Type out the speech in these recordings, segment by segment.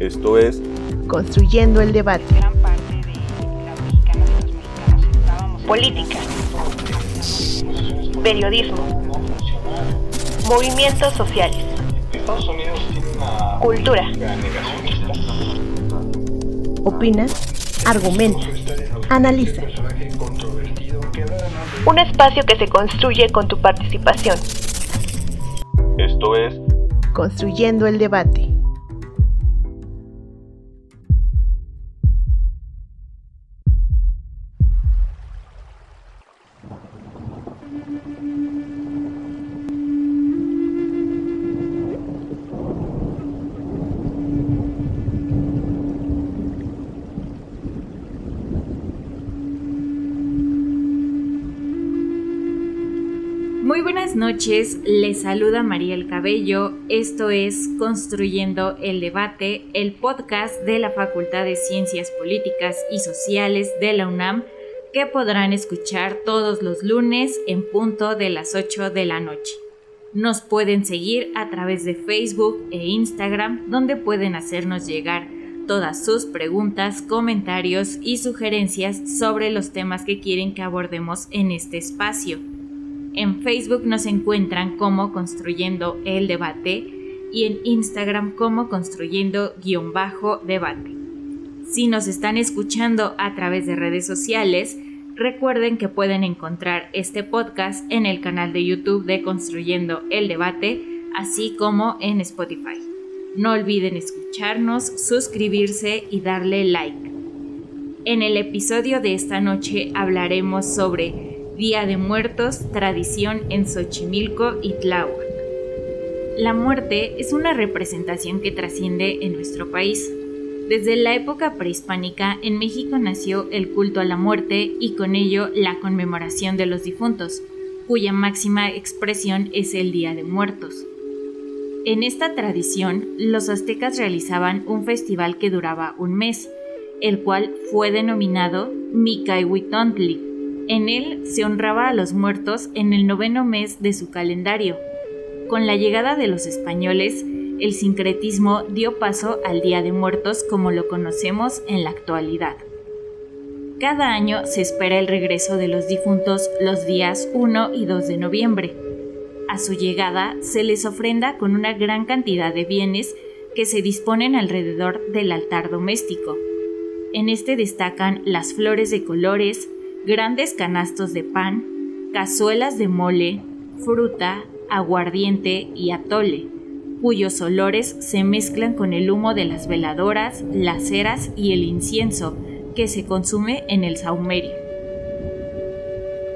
Esto es Construyendo el debate. gran parte de la mexicana de los mexicanos estábamos política, periodismo, movimientos sociales, cultura, Opina, argumenta, analiza. un espacio que se construye con tu participación. Esto es Construyendo el debate. Noches, les saluda María El Cabello. Esto es Construyendo el Debate, el podcast de la Facultad de Ciencias Políticas y Sociales de la UNAM, que podrán escuchar todos los lunes en punto de las 8 de la noche. Nos pueden seguir a través de Facebook e Instagram, donde pueden hacernos llegar todas sus preguntas, comentarios y sugerencias sobre los temas que quieren que abordemos en este espacio. En Facebook nos encuentran como Construyendo el Debate y en Instagram como Construyendo guion bajo debate. Si nos están escuchando a través de redes sociales, recuerden que pueden encontrar este podcast en el canal de YouTube de Construyendo el Debate, así como en Spotify. No olviden escucharnos, suscribirse y darle like. En el episodio de esta noche hablaremos sobre Día de Muertos, tradición en Xochimilco y Tláhuac. La muerte es una representación que trasciende en nuestro país. Desde la época prehispánica, en México nació el culto a la muerte y con ello la conmemoración de los difuntos, cuya máxima expresión es el Día de Muertos. En esta tradición, los aztecas realizaban un festival que duraba un mes, el cual fue denominado Micahuitontli. En él se honraba a los muertos en el noveno mes de su calendario. Con la llegada de los españoles, el sincretismo dio paso al Día de Muertos como lo conocemos en la actualidad. Cada año se espera el regreso de los difuntos los días 1 y 2 de noviembre. A su llegada se les ofrenda con una gran cantidad de bienes que se disponen alrededor del altar doméstico. En este destacan las flores de colores, grandes canastos de pan, cazuelas de mole, fruta, aguardiente y atole, cuyos olores se mezclan con el humo de las veladoras, las ceras y el incienso que se consume en el saumerio.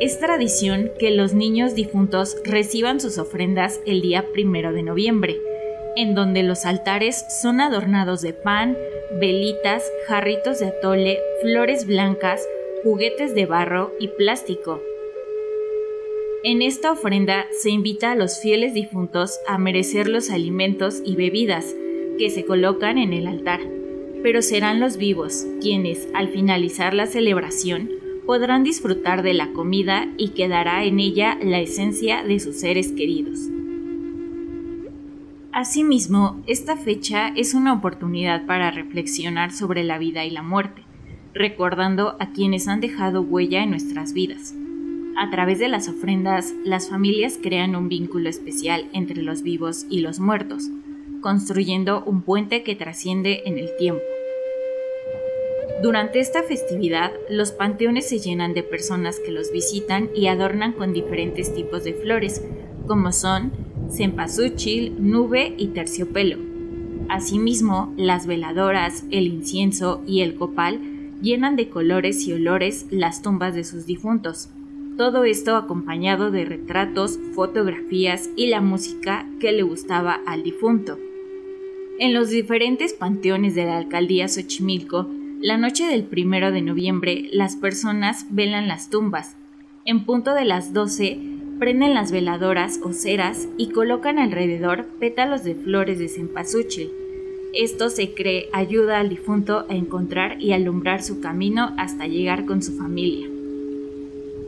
Es tradición que los niños difuntos reciban sus ofrendas el día primero de noviembre, en donde los altares son adornados de pan, velitas, jarritos de atole, flores blancas, juguetes de barro y plástico. En esta ofrenda se invita a los fieles difuntos a merecer los alimentos y bebidas que se colocan en el altar, pero serán los vivos quienes, al finalizar la celebración, podrán disfrutar de la comida y quedará en ella la esencia de sus seres queridos. Asimismo, esta fecha es una oportunidad para reflexionar sobre la vida y la muerte recordando a quienes han dejado huella en nuestras vidas. A través de las ofrendas, las familias crean un vínculo especial entre los vivos y los muertos, construyendo un puente que trasciende en el tiempo. Durante esta festividad, los panteones se llenan de personas que los visitan y adornan con diferentes tipos de flores, como son cempasúchil, nube y terciopelo. Asimismo, las veladoras, el incienso y el copal llenan de colores y olores las tumbas de sus difuntos. Todo esto acompañado de retratos, fotografías y la música que le gustaba al difunto. En los diferentes panteones de la alcaldía Xochimilco, la noche del primero de noviembre, las personas velan las tumbas. En punto de las 12, prenden las veladoras o ceras y colocan alrededor pétalos de flores de cempasúchil esto se cree ayuda al difunto a encontrar y alumbrar su camino hasta llegar con su familia.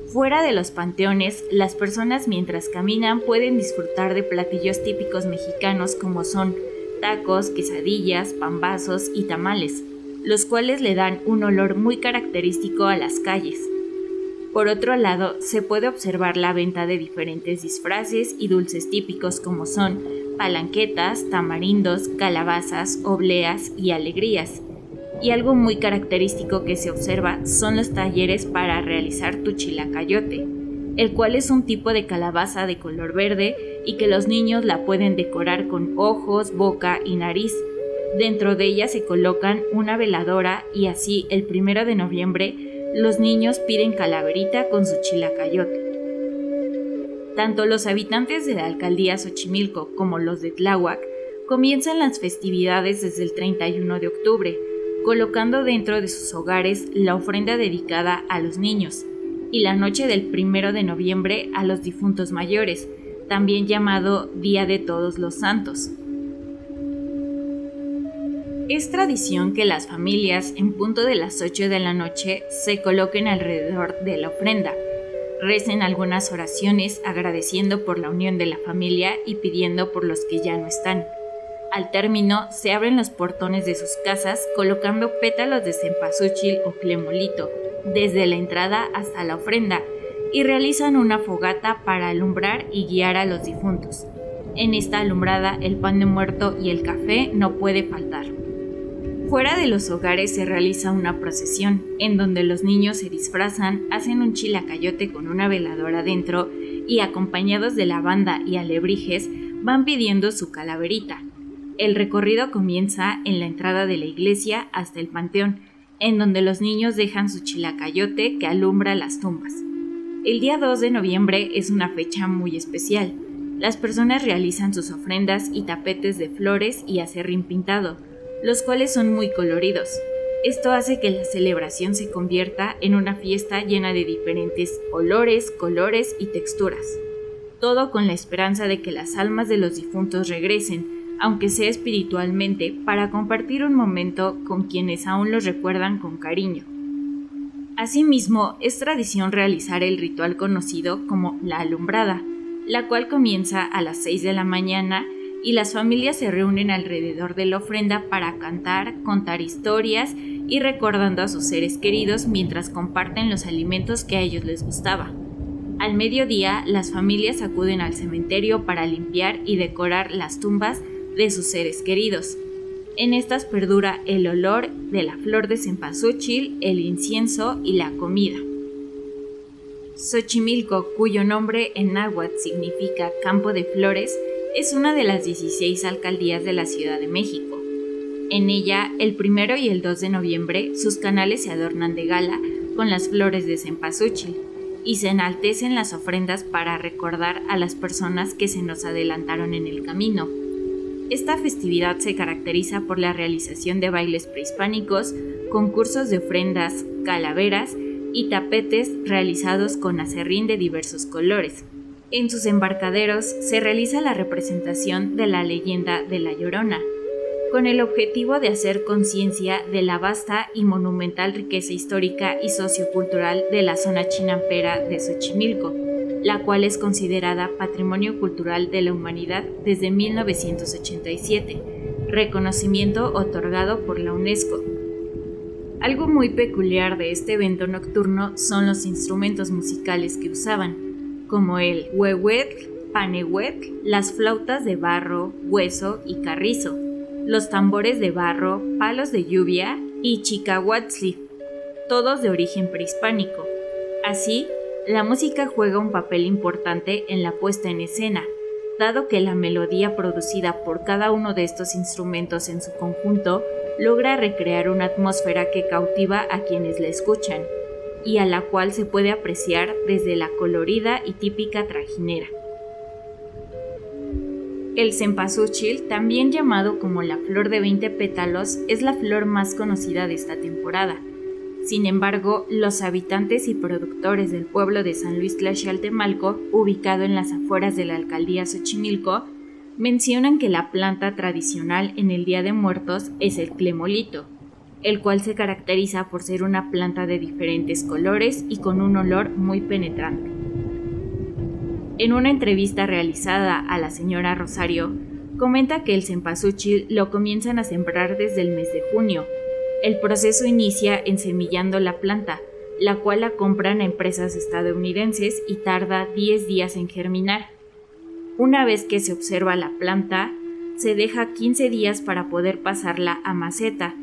Fuera de los panteones, las personas mientras caminan pueden disfrutar de platillos típicos mexicanos como son tacos, quesadillas, pambazos y tamales, los cuales le dan un olor muy característico a las calles. Por otro lado, se puede observar la venta de diferentes disfraces y dulces típicos como son palanquetas, tamarindos, calabazas, obleas y alegrías. Y algo muy característico que se observa son los talleres para realizar tu chilacayote, el cual es un tipo de calabaza de color verde y que los niños la pueden decorar con ojos, boca y nariz. Dentro de ella se colocan una veladora y así el primero de noviembre los niños piden calaverita con su chilacayote. Tanto los habitantes de la alcaldía Xochimilco como los de Tláhuac comienzan las festividades desde el 31 de octubre, colocando dentro de sus hogares la ofrenda dedicada a los niños y la noche del 1 de noviembre a los difuntos mayores, también llamado Día de Todos los Santos. Es tradición que las familias en punto de las 8 de la noche se coloquen alrededor de la ofrenda, recen algunas oraciones agradeciendo por la unión de la familia y pidiendo por los que ya no están. Al término, se abren los portones de sus casas colocando pétalos de cempasúchil o clemolito desde la entrada hasta la ofrenda y realizan una fogata para alumbrar y guiar a los difuntos. En esta alumbrada el pan de muerto y el café no puede faltar. Fuera de los hogares se realiza una procesión, en donde los niños se disfrazan, hacen un chilacayote con una veladora dentro y acompañados de la banda y alebrijes van pidiendo su calaverita. El recorrido comienza en la entrada de la iglesia hasta el panteón, en donde los niños dejan su chilacayote que alumbra las tumbas. El día 2 de noviembre es una fecha muy especial. Las personas realizan sus ofrendas y tapetes de flores y acerrín pintado, los cuales son muy coloridos. Esto hace que la celebración se convierta en una fiesta llena de diferentes olores, colores y texturas. Todo con la esperanza de que las almas de los difuntos regresen, aunque sea espiritualmente, para compartir un momento con quienes aún los recuerdan con cariño. Asimismo, es tradición realizar el ritual conocido como la alumbrada, la cual comienza a las 6 de la mañana y las familias se reúnen alrededor de la ofrenda para cantar, contar historias y recordando a sus seres queridos mientras comparten los alimentos que a ellos les gustaba. Al mediodía, las familias acuden al cementerio para limpiar y decorar las tumbas de sus seres queridos. En estas perdura el olor de la flor de cempasúchil, el incienso y la comida. Xochimilco, cuyo nombre en náhuatl significa campo de flores, es una de las 16 alcaldías de la Ciudad de México. En ella, el primero y el 2 de noviembre, sus canales se adornan de gala con las flores de cempasúchil y se enaltecen las ofrendas para recordar a las personas que se nos adelantaron en el camino. Esta festividad se caracteriza por la realización de bailes prehispánicos, concursos de ofrendas, calaveras y tapetes realizados con acerrín de diversos colores. En sus embarcaderos se realiza la representación de la leyenda de La Llorona, con el objetivo de hacer conciencia de la vasta y monumental riqueza histórica y sociocultural de la zona chinampera de Xochimilco, la cual es considerada Patrimonio Cultural de la Humanidad desde 1987, reconocimiento otorgado por la UNESCO. Algo muy peculiar de este evento nocturno son los instrumentos musicales que usaban, como el huehuetl, panehuetl, las flautas de barro, hueso y carrizo, los tambores de barro, palos de lluvia y chicahuatzli, todos de origen prehispánico. Así, la música juega un papel importante en la puesta en escena, dado que la melodía producida por cada uno de estos instrumentos en su conjunto logra recrear una atmósfera que cautiva a quienes la escuchan y a la cual se puede apreciar desde la colorida y típica trajinera. El cempasúchil, también llamado como la flor de 20 pétalos, es la flor más conocida de esta temporada. Sin embargo, los habitantes y productores del pueblo de San Luis Tlaxialtemalco, ubicado en las afueras de la alcaldía Xochimilco, mencionan que la planta tradicional en el Día de Muertos es el clemolito, el cual se caracteriza por ser una planta de diferentes colores y con un olor muy penetrante. En una entrevista realizada a la señora Rosario, comenta que el cempasúchil lo comienzan a sembrar desde el mes de junio. El proceso inicia ensemillando la planta, la cual la compran a empresas estadounidenses y tarda 10 días en germinar. Una vez que se observa la planta, se deja 15 días para poder pasarla a maceta,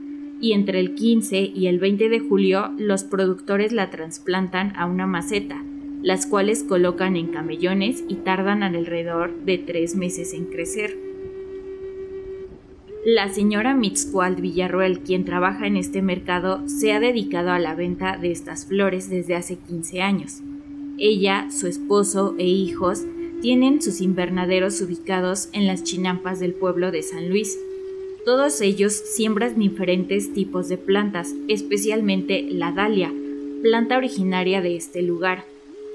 y entre el 15 y el 20 de julio los productores la trasplantan a una maceta, las cuales colocan en camellones y tardan alrededor de 3 meses en crecer. La señora Mitzquald Villarroel, quien trabaja en este mercado, se ha dedicado a la venta de estas flores desde hace 15 años. Ella, su esposo e hijos tienen sus invernaderos ubicados en las chinampas del pueblo de San Luis. Todos ellos siembran diferentes tipos de plantas, especialmente la dalia, planta originaria de este lugar,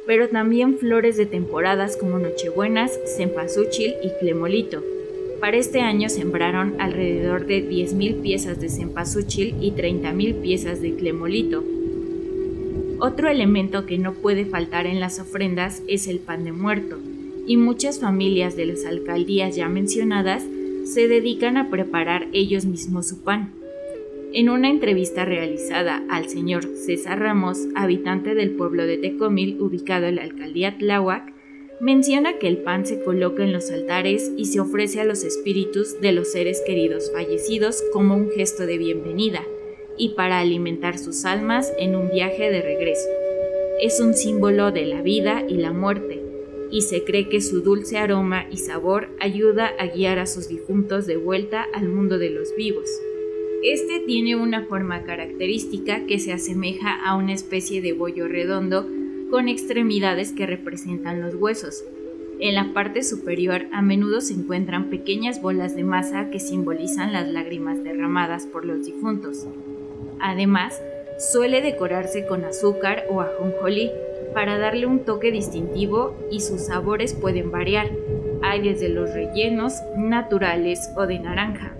pero también flores de temporadas como Nochebuenas, cempasúchil y clemolito. Para este año sembraron alrededor de 10.000 piezas de cempasúchil y 30.000 piezas de clemolito. Otro elemento que no puede faltar en las ofrendas es el pan de muerto, y muchas familias de las alcaldías ya mencionadas se dedican a preparar ellos mismos su pan. En una entrevista realizada al señor César Ramos, habitante del pueblo de Tecomil, ubicado en la alcaldía Tláhuac, menciona que el pan se coloca en los altares y se ofrece a los espíritus de los seres queridos fallecidos como un gesto de bienvenida y para alimentar sus almas en un viaje de regreso. Es un símbolo de la vida y la muerte, y se cree que su dulce aroma y sabor ayuda a guiar a sus difuntos de vuelta al mundo de los vivos. Este tiene una forma característica que se asemeja a una especie de bollo redondo con extremidades que representan los huesos. En la parte superior a menudo se encuentran pequeñas bolas de masa que simbolizan las lágrimas derramadas por los difuntos. Además, suele decorarse con azúcar o ajonjolí para darle un toque distintivo y sus sabores pueden variar. Hay desde los rellenos, naturales o de naranja.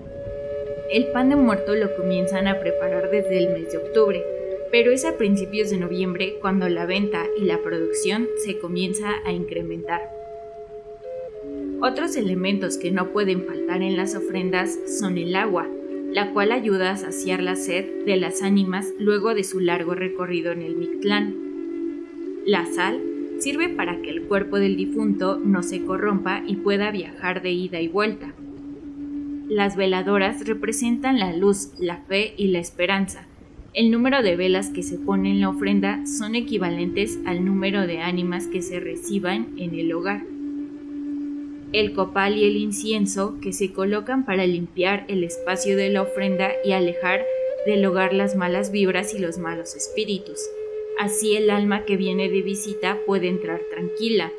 El pan de muerto lo comienzan a preparar desde el mes de octubre pero es a principios de noviembre cuando la venta y la producción se comienza a incrementar. Otros elementos que no pueden faltar en las ofrendas son el agua, la cual ayuda a saciar la sed de las ánimas luego de su largo recorrido en el Mictlán. La sal sirve para que el cuerpo del difunto no se corrompa y pueda viajar de ida y vuelta. Las veladoras representan la luz, la fe y la esperanza, el número de velas que se pone en la ofrenda son equivalentes al número de ánimas que se reciban en el hogar. El copal y el incienso que se colocan para limpiar el espacio de la ofrenda y alejar del hogar las malas vibras y los malos espíritus. Así el alma que viene de visita puede entrar tranquila.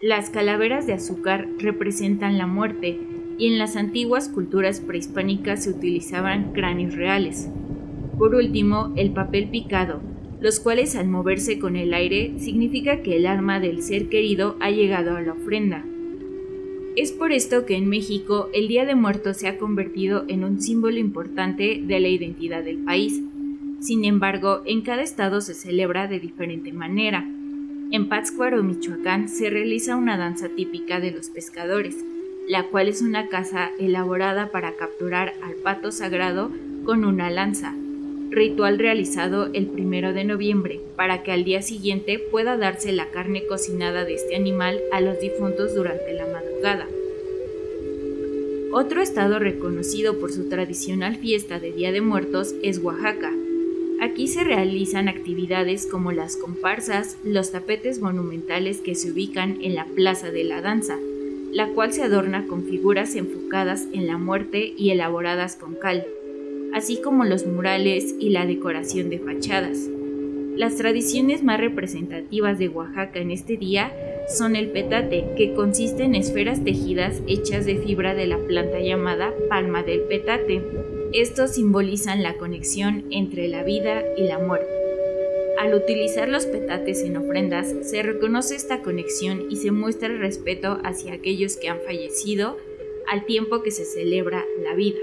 Las calaveras de azúcar representan la muerte y en las antiguas culturas prehispánicas se utilizaban cráneos reales. Por último, el papel picado, los cuales al moverse con el aire significa que el alma del ser querido ha llegado a la ofrenda. Es por esto que en México el Día de Muertos se ha convertido en un símbolo importante de la identidad del país. Sin embargo, en cada estado se celebra de diferente manera. En Pátzcuaro, Michoacán, se realiza una danza típica de los pescadores, la cual es una caza elaborada para capturar al pato sagrado con una lanza, ritual realizado el primero de noviembre para que al día siguiente pueda darse la carne cocinada de este animal a los difuntos durante la madrugada. Otro estado reconocido por su tradicional fiesta de Día de Muertos es Oaxaca. Aquí se realizan actividades como las comparsas, los tapetes monumentales que se ubican en la Plaza de la Danza, la cual se adorna con figuras enfocadas en la muerte y elaboradas con cal así como los murales y la decoración de fachadas. Las tradiciones más representativas de Oaxaca en este día son el petate, que consiste en esferas tejidas hechas de fibra de la planta llamada palma del petate. Estos simbolizan la conexión entre la vida y la muerte. Al utilizar los petates en ofrendas, se reconoce esta conexión y se muestra el respeto hacia aquellos que han fallecido al tiempo que se celebra la vida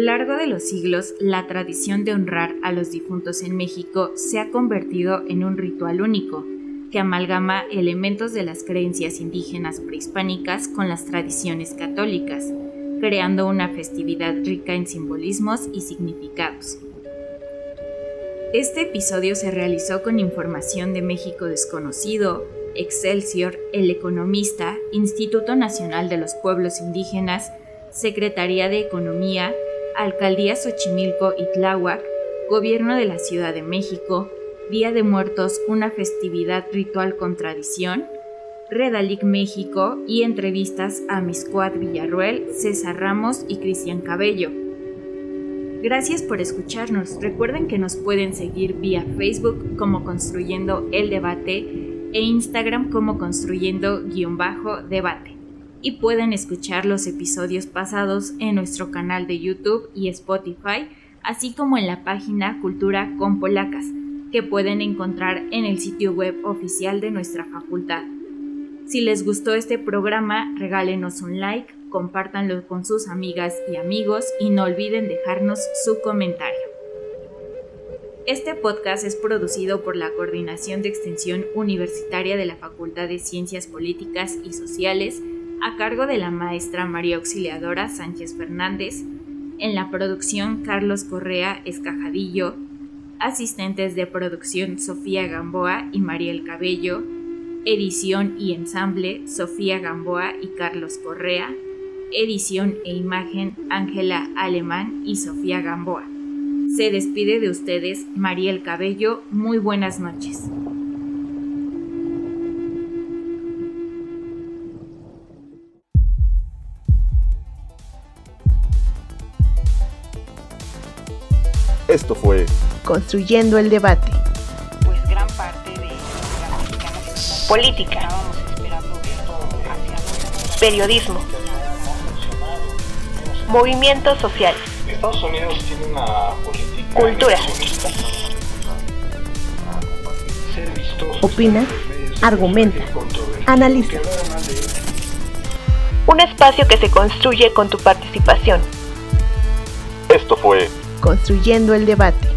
largo de los siglos, la tradición de honrar a los difuntos en México se ha convertido en un ritual único. que amalgama elementos de las creencias indígenas prehispánicas con las tradiciones católicas, creando una festividad rica en simbolismos y significados. Este episodio se realizó con información de México Desconocido, Excelsior, El Economista, Instituto Nacional de los Pueblos Indígenas, Secretaría de Economía, Alcaldía Xochimilco y Tláhuac, Gobierno de la Ciudad de México, Día de Muertos, una festividad ritual con tradición, Redalic México y entrevistas a Miscuad Villarruel, César Ramos y Cristian Cabello. Gracias por escucharnos. Recuerden que nos pueden seguir vía Facebook como Construyendo el Debate e Instagram como construyendo-debate. Y pueden escuchar los episodios pasados en nuestro canal de YouTube y Spotify, así como en la página Cultura con Polacas, que pueden encontrar en el sitio web oficial de nuestra facultad. Si les gustó este programa, regálenos un like, compártanlo con sus amigas y amigos y no olviden dejarnos su comentario. Este podcast es producido por la Coordinación de Extensión Universitaria de la Facultad de Ciencias Políticas y Sociales a cargo de la maestra María Auxiliadora Sánchez Fernández, en la producción Carlos Correa Escajadillo, asistentes de producción Sofía Gamboa y Mariel Cabello, edición y ensamble Sofía Gamboa y Carlos Correa, edición e imagen Ángela Alemán y Sofía Gamboa. Se despide de ustedes Mariel Cabello. Muy buenas noches. Esto fue Construyendo el debate. Política. estábamos esperando esto hacia dónde Periodismo. Movimientos sociales. Estados Unidos tiene una política Cultura. Opina, argumenta, analiza. Un espacio que se construye con tu participación. Esto fue Construyendo el debate.